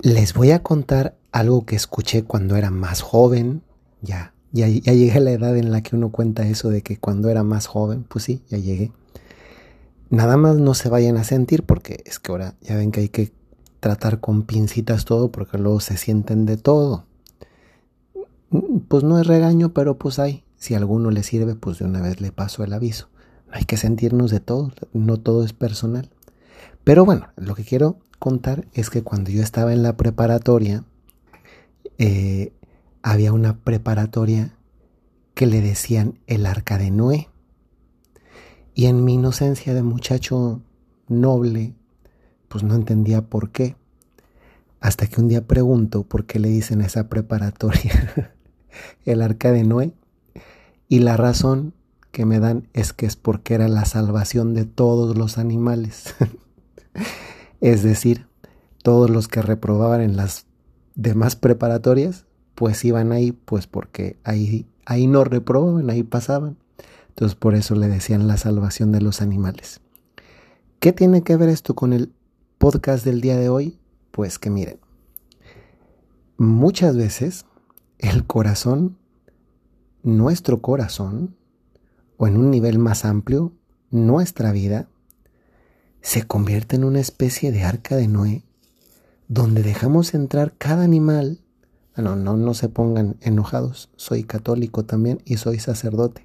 Les voy a contar algo que escuché cuando era más joven. Ya, ya, llegué a la edad en la que uno cuenta eso de que cuando era más joven, pues sí, ya llegué. Nada más no se vayan a sentir porque es que ahora ya ven que hay que tratar con pincitas todo porque luego se sienten de todo. Pues no es regaño, pero pues hay. Si a alguno le sirve, pues de una vez le paso el aviso. Hay que sentirnos de todo, no todo es personal. Pero bueno, lo que quiero contar es que cuando yo estaba en la preparatoria, eh, había una preparatoria que le decían el arca de Noé. Y en mi inocencia de muchacho noble, pues no entendía por qué. Hasta que un día pregunto por qué le dicen esa preparatoria el arca de Noé. Y la razón que me dan es que es porque era la salvación de todos los animales. es decir, todos los que reprobaban en las demás preparatorias, pues iban ahí, pues porque ahí, ahí no reprobaban, ahí pasaban. Entonces por eso le decían la salvación de los animales. ¿Qué tiene que ver esto con el podcast del día de hoy? Pues que miren, muchas veces el corazón, nuestro corazón, o en un nivel más amplio, nuestra vida, se convierte en una especie de arca de Noé, donde dejamos entrar cada animal. Ah, no, no, no se pongan enojados, soy católico también y soy sacerdote.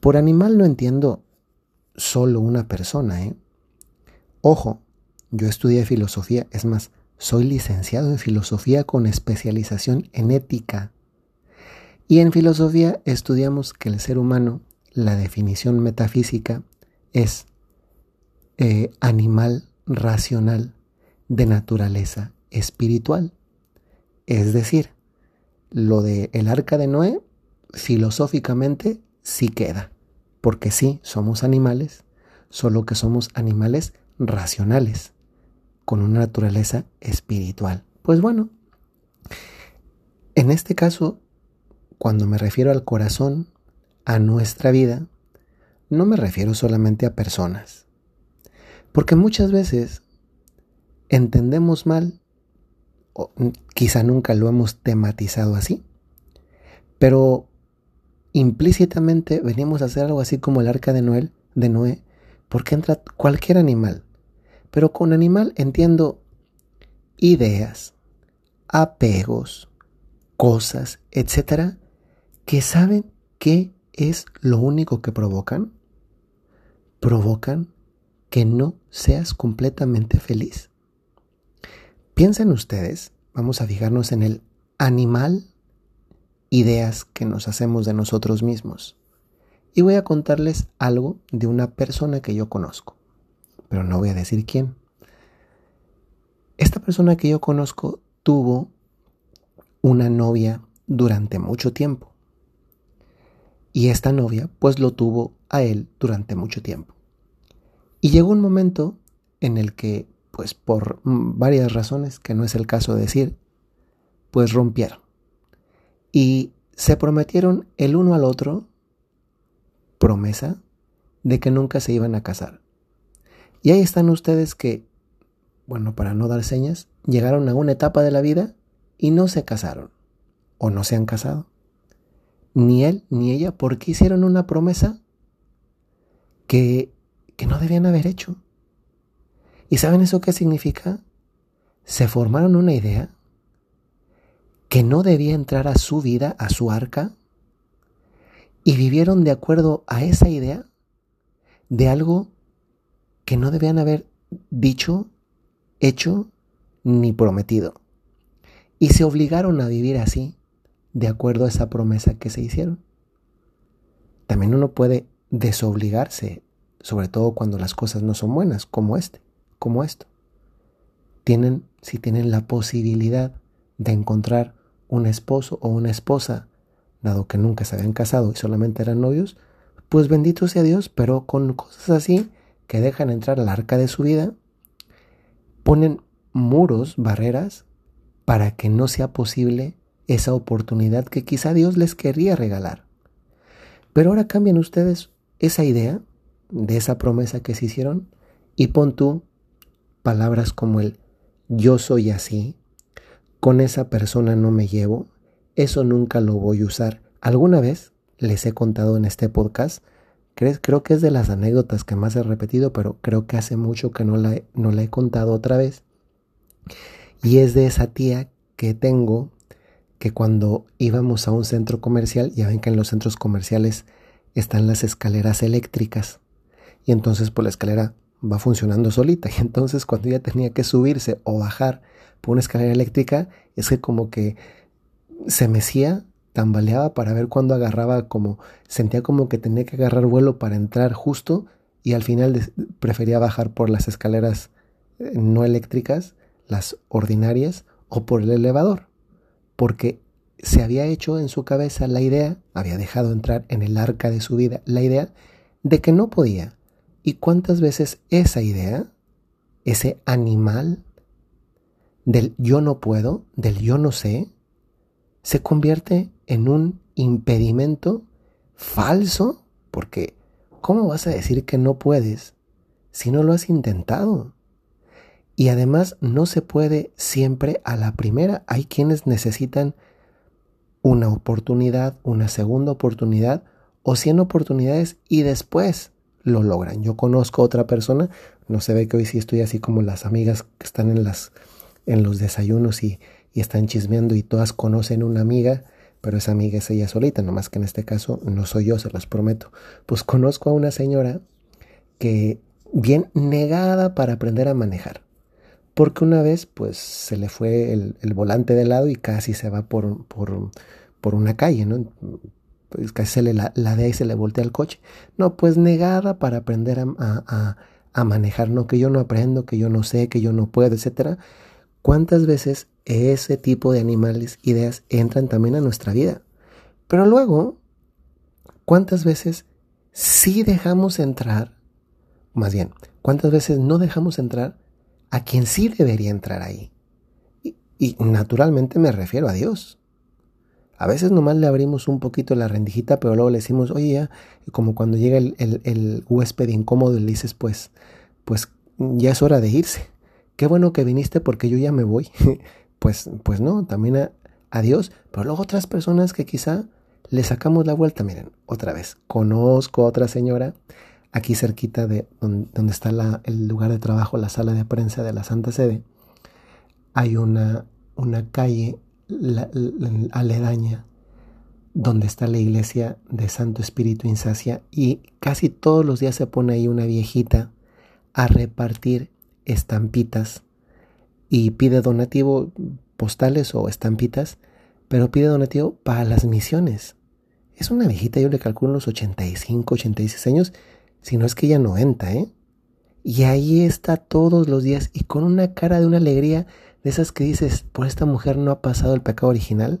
Por animal no entiendo solo una persona, ¿eh? Ojo, yo estudié filosofía, es más, soy licenciado en filosofía con especialización en ética. Y en filosofía estudiamos que el ser humano, la definición metafísica, es eh, animal racional de naturaleza espiritual. Es decir, lo de el arca de Noé filosóficamente sí queda, porque sí somos animales, solo que somos animales racionales con una naturaleza espiritual. Pues bueno, en este caso, cuando me refiero al corazón, a nuestra vida, no me refiero solamente a personas. Porque muchas veces entendemos mal, o quizá nunca lo hemos tematizado así, pero implícitamente venimos a hacer algo así como el arca de Noé, de Noé, porque entra cualquier animal, pero con animal entiendo ideas, apegos, cosas, etcétera, que saben qué es lo único que provocan. Provocan que no seas completamente feliz. Piensen ustedes, vamos a fijarnos en el animal, ideas que nos hacemos de nosotros mismos. Y voy a contarles algo de una persona que yo conozco pero no voy a decir quién. Esta persona que yo conozco tuvo una novia durante mucho tiempo. Y esta novia pues lo tuvo a él durante mucho tiempo. Y llegó un momento en el que pues por varias razones que no es el caso de decir, pues rompieron. Y se prometieron el uno al otro promesa de que nunca se iban a casar. Y ahí están ustedes que, bueno, para no dar señas, llegaron a una etapa de la vida y no se casaron o no se han casado. Ni él ni ella, porque hicieron una promesa que, que no debían haber hecho. ¿Y saben eso qué significa? Se formaron una idea que no debía entrar a su vida, a su arca, y vivieron de acuerdo a esa idea de algo que no debían haber dicho, hecho ni prometido. Y se obligaron a vivir así, de acuerdo a esa promesa que se hicieron. También uno puede desobligarse, sobre todo cuando las cosas no son buenas, como este, como esto. Tienen, si tienen la posibilidad de encontrar un esposo o una esposa, dado que nunca se habían casado y solamente eran novios, pues bendito sea Dios, pero con cosas así que dejan entrar al arca de su vida, ponen muros, barreras, para que no sea posible esa oportunidad que quizá Dios les querría regalar. Pero ahora cambian ustedes esa idea de esa promesa que se hicieron y pon tú palabras como el yo soy así con esa persona no me llevo, eso nunca lo voy a usar. Alguna vez les he contado en este podcast, creo que es de las anécdotas que más he repetido, pero creo que hace mucho que no la, no la he contado otra vez. Y es de esa tía que tengo que cuando íbamos a un centro comercial, ya ven que en los centros comerciales están las escaleras eléctricas. Y entonces pues la escalera va funcionando solita. Y entonces cuando ella tenía que subirse o bajar por una escalera eléctrica, es que como que se mecía, tambaleaba para ver cuándo agarraba como, sentía como que tenía que agarrar vuelo para entrar justo y al final prefería bajar por las escaleras eh, no eléctricas, las ordinarias, o por el elevador porque se había hecho en su cabeza la idea, había dejado entrar en el arca de su vida la idea de que no podía. ¿Y cuántas veces esa idea, ese animal del yo no puedo, del yo no sé, se convierte en un impedimento falso? Porque ¿cómo vas a decir que no puedes si no lo has intentado? Y además no se puede siempre a la primera. Hay quienes necesitan una oportunidad, una segunda oportunidad o cien oportunidades y después lo logran. Yo conozco a otra persona, no se ve que hoy sí estoy así como las amigas que están en, las, en los desayunos y, y están chismeando y todas conocen una amiga, pero esa amiga es ella solita, nomás que en este caso no soy yo, se los prometo. Pues conozco a una señora que bien negada para aprender a manejar porque una vez pues se le fue el, volante de lado y casi se va por, por, por una calle, ¿no? Pues casi se le la, de ahí se le voltea el coche. No, pues negada para aprender a, a, a, manejar, no, que yo no aprendo, que yo no sé, que yo no puedo, etcétera. ¿Cuántas veces ese tipo de animales, ideas, entran también a nuestra vida? Pero luego, ¿cuántas veces sí dejamos entrar, más bien, cuántas veces no dejamos entrar a quien sí debería entrar ahí. Y, naturalmente me refiero a Dios. A veces nomás le abrimos un poquito la rendijita, pero luego le decimos, oye, ya, como cuando llega el, huésped incómodo y le dices, pues, pues ya es hora de irse. Qué bueno que viniste porque yo ya me voy. pues, pues no, también a, a Dios, pero luego otras personas que quizá le sacamos la vuelta. Miren, otra vez, conozco a otra señora aquí cerquita de donde, está el lugar de trabajo, la sala de prensa de la Santa Sede, hay una, una calle aledaña donde está la iglesia de Santo Espíritu Insacia y casi todos los días se pone ahí una viejita a repartir estampitas y pide donativo postales o estampitas, pero pide donativo para las misiones. Es una viejita, yo le calculo unos 85, 86 años si no es que no entra, ¿eh? Y ahí está todos los días y con una cara de una alegría de esas que dices, por esta mujer no ha pasado el pecado original.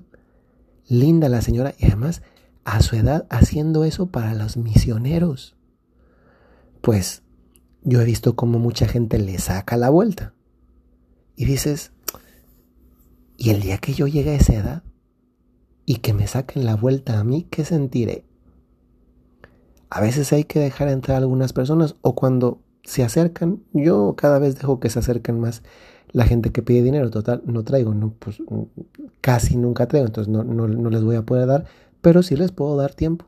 Linda la señora y además a su edad haciendo eso para los misioneros. Pues yo he visto cómo mucha gente le saca la vuelta. Y dices, ¿y el día que yo llegue a esa edad y que me saquen la vuelta a mí, qué sentiré? A veces hay que dejar entrar a algunas personas o cuando se acercan, yo cada vez dejo que se acerquen más la gente que pide dinero. Total, no traigo, no, pues casi nunca traigo, entonces no, no, les voy a poder dar, pero sí les puedo dar tiempo.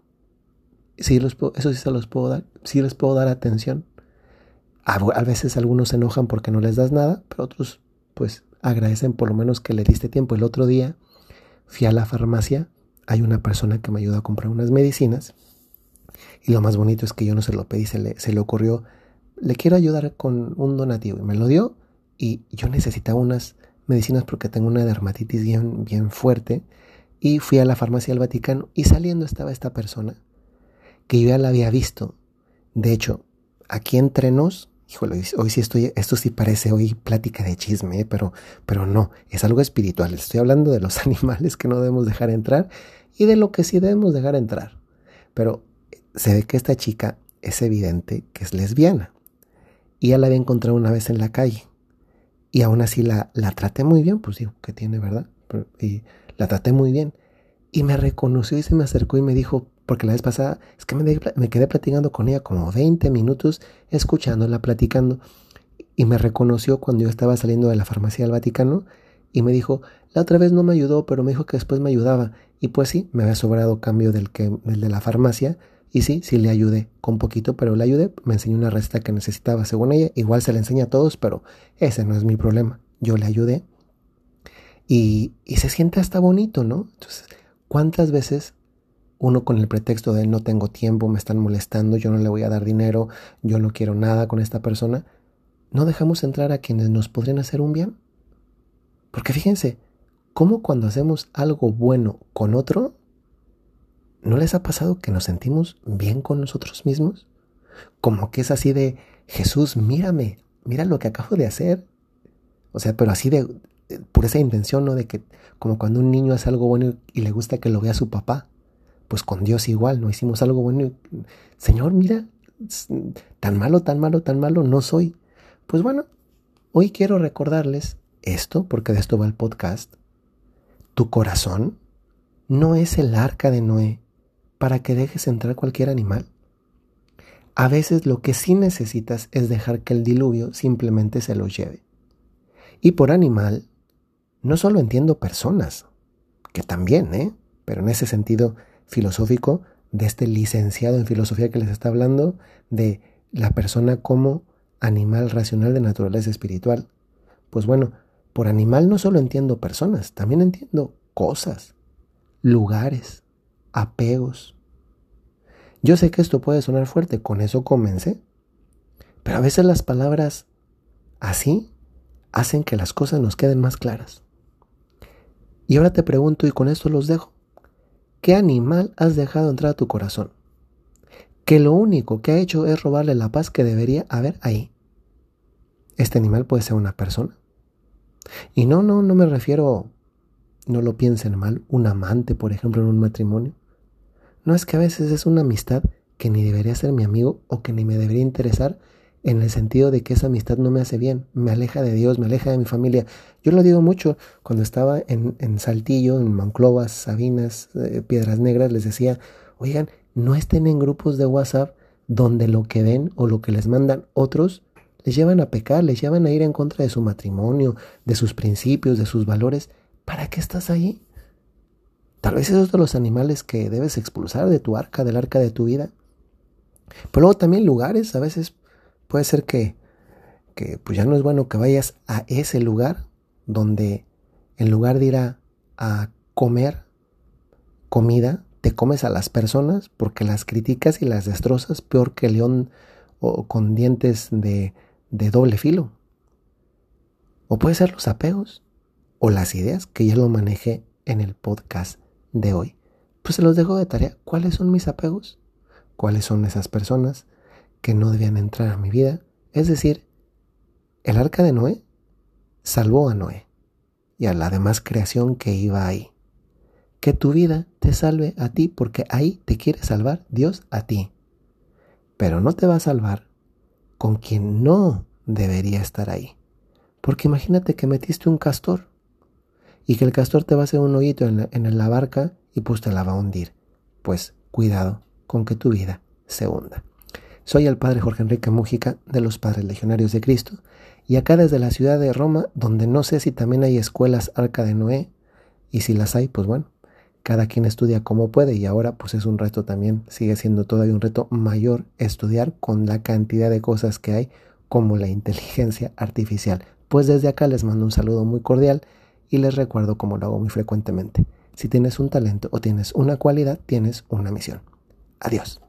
Sí los eso sí se los puedo dar, sí les puedo dar atención. A, veces algunos se enojan porque no les das nada, pero otros pues agradecen por lo menos que le diste tiempo. El otro día fui a la farmacia, hay una persona que me ayuda a comprar unas medicinas y lo más bonito es que yo no se lo pedí, se le, se le ocurrió, le quiero ayudar con un donativo. Y me lo dio y yo necesitaba unas medicinas porque tengo una dermatitis bien, bien fuerte. Y fui a la farmacia del Vaticano y saliendo estaba esta persona que yo ya la había visto. De hecho, aquí entre nos, híjole, hoy sí estoy, esto sí parece hoy plática de chisme, ¿eh? pero, pero no, es algo espiritual. Estoy hablando de los animales que no debemos dejar entrar y de lo que sí debemos dejar entrar. Pero se ve que esta chica es evidente que es lesbiana. Y ya la había encontrado una vez en la calle. Y aún así la, la traté muy bien, pues digo, que tiene, ¿verdad? Y la traté muy bien. Y me reconoció y se me acercó y me dijo, porque la vez pasada es que me, me quedé platicando con ella como 20 minutos, escuchándola, platicando. Y me reconoció cuando yo estaba saliendo de la farmacia del Vaticano y me dijo, la otra vez no me ayudó, pero me dijo que después me ayudaba. Y pues sí, me había sobrado cambio del, que, del de la farmacia. Y sí, sí le ayudé con poquito, pero le ayudé. Me enseñó una receta que necesitaba según ella. Igual se le enseña a todos, pero ese no es mi problema. Yo le ayudé. Y, y se siente hasta bonito, ¿no? Entonces, ¿cuántas veces uno con el pretexto de no tengo tiempo, me están molestando, yo no le voy a dar dinero, yo no quiero nada con esta persona, no dejamos entrar a quienes nos podrían hacer un bien? Porque fíjense, cómo cuando hacemos algo bueno con otro, ¿no les ha pasado que nos sentimos bien con nosotros mismos? Como que es así de, Jesús, mírame, mira lo que acabo de hacer. O sea, pero así de, por esa intención, ¿no? De que, como cuando un niño hace algo bueno y le gusta que lo vea su papá, pues con Dios igual, ¿no? Hicimos algo bueno Señor, mira, tan malo, tan malo, tan malo no soy. Pues bueno, hoy quiero recordarles esto, porque de esto va el podcast, tu corazón no es el arca de Noé para que dejes entrar cualquier animal. A veces lo que sí necesitas es dejar que el diluvio simplemente se lo lleve. Y por animal, no solo entiendo personas, que también, ¿eh? Pero en ese sentido filosófico, de este licenciado en filosofía que les está hablando, de la persona como animal racional de naturaleza espiritual. Pues bueno, por animal no solo entiendo personas, también entiendo cosas, lugares, apegos. Yo sé que esto puede sonar fuerte, con eso comencé, pero a veces las palabras así hacen que las cosas nos queden más claras. Y ahora te pregunto, y con esto los dejo, ¿qué animal has dejado entrar a tu corazón? Que lo único que ha hecho es robarle la paz que debería haber ahí. Este animal puede ser una persona, y no, no, no me refiero, no lo piensen mal, un amante, por ejemplo, en un matrimonio. No es que a veces es una amistad que ni debería ser mi amigo o que ni me debería interesar en el sentido de que esa amistad no me hace bien, me aleja de Dios, me aleja de mi familia. Yo lo digo mucho cuando estaba en, en Saltillo, en Monclovas, Sabinas, eh, Piedras Negras, les decía, oigan, no estén en grupos de WhatsApp donde lo que ven o lo que les mandan otros les llevan a pecar, les llevan a ir en contra de su matrimonio, de sus principios, de sus valores. ¿Para qué estás ahí? Tal vez esos de los animales que debes expulsar de tu arca, del arca de tu vida. Pero luego también lugares, a veces puede ser que, que pues ya no es bueno que vayas a ese lugar donde en lugar de ir a, comer comida, te comes a las personas porque las criticas y las destrozas peor que león o con dientes de, de doble filo. O puede ser los apegos o las ideas que ya lo manejé en el podcast de hoy. Pues se los dejo de tarea. ¿Cuáles son mis apegos? ¿Cuáles son esas personas que no debían entrar a mi vida? Es decir, el arca de Noé salvó a Noé y a la demás creación que iba ahí. Que tu vida te salve a ti porque ahí te quiere salvar Dios a ti. Pero no te va a salvar con quien no debería estar ahí. Porque imagínate que metiste un castor y que el castor te va a hacer un hoyito en la, en la barca y pues te la va a hundir. Pues cuidado con que tu vida se hunda. Soy el padre Jorge Enrique Mújica de los Padres Legionarios de Cristo y acá desde la ciudad de Roma, donde no sé si también hay escuelas Arca de Noé y si las hay, pues bueno, cada quien estudia como puede y ahora pues es un reto también, sigue siendo todavía un reto mayor estudiar con la cantidad de cosas que hay como la inteligencia artificial. Pues desde acá les mando un saludo muy cordial y les recuerdo como lo hago muy frecuentemente. Si tienes un talento o tienes una cualidad, tienes una misión. Adiós.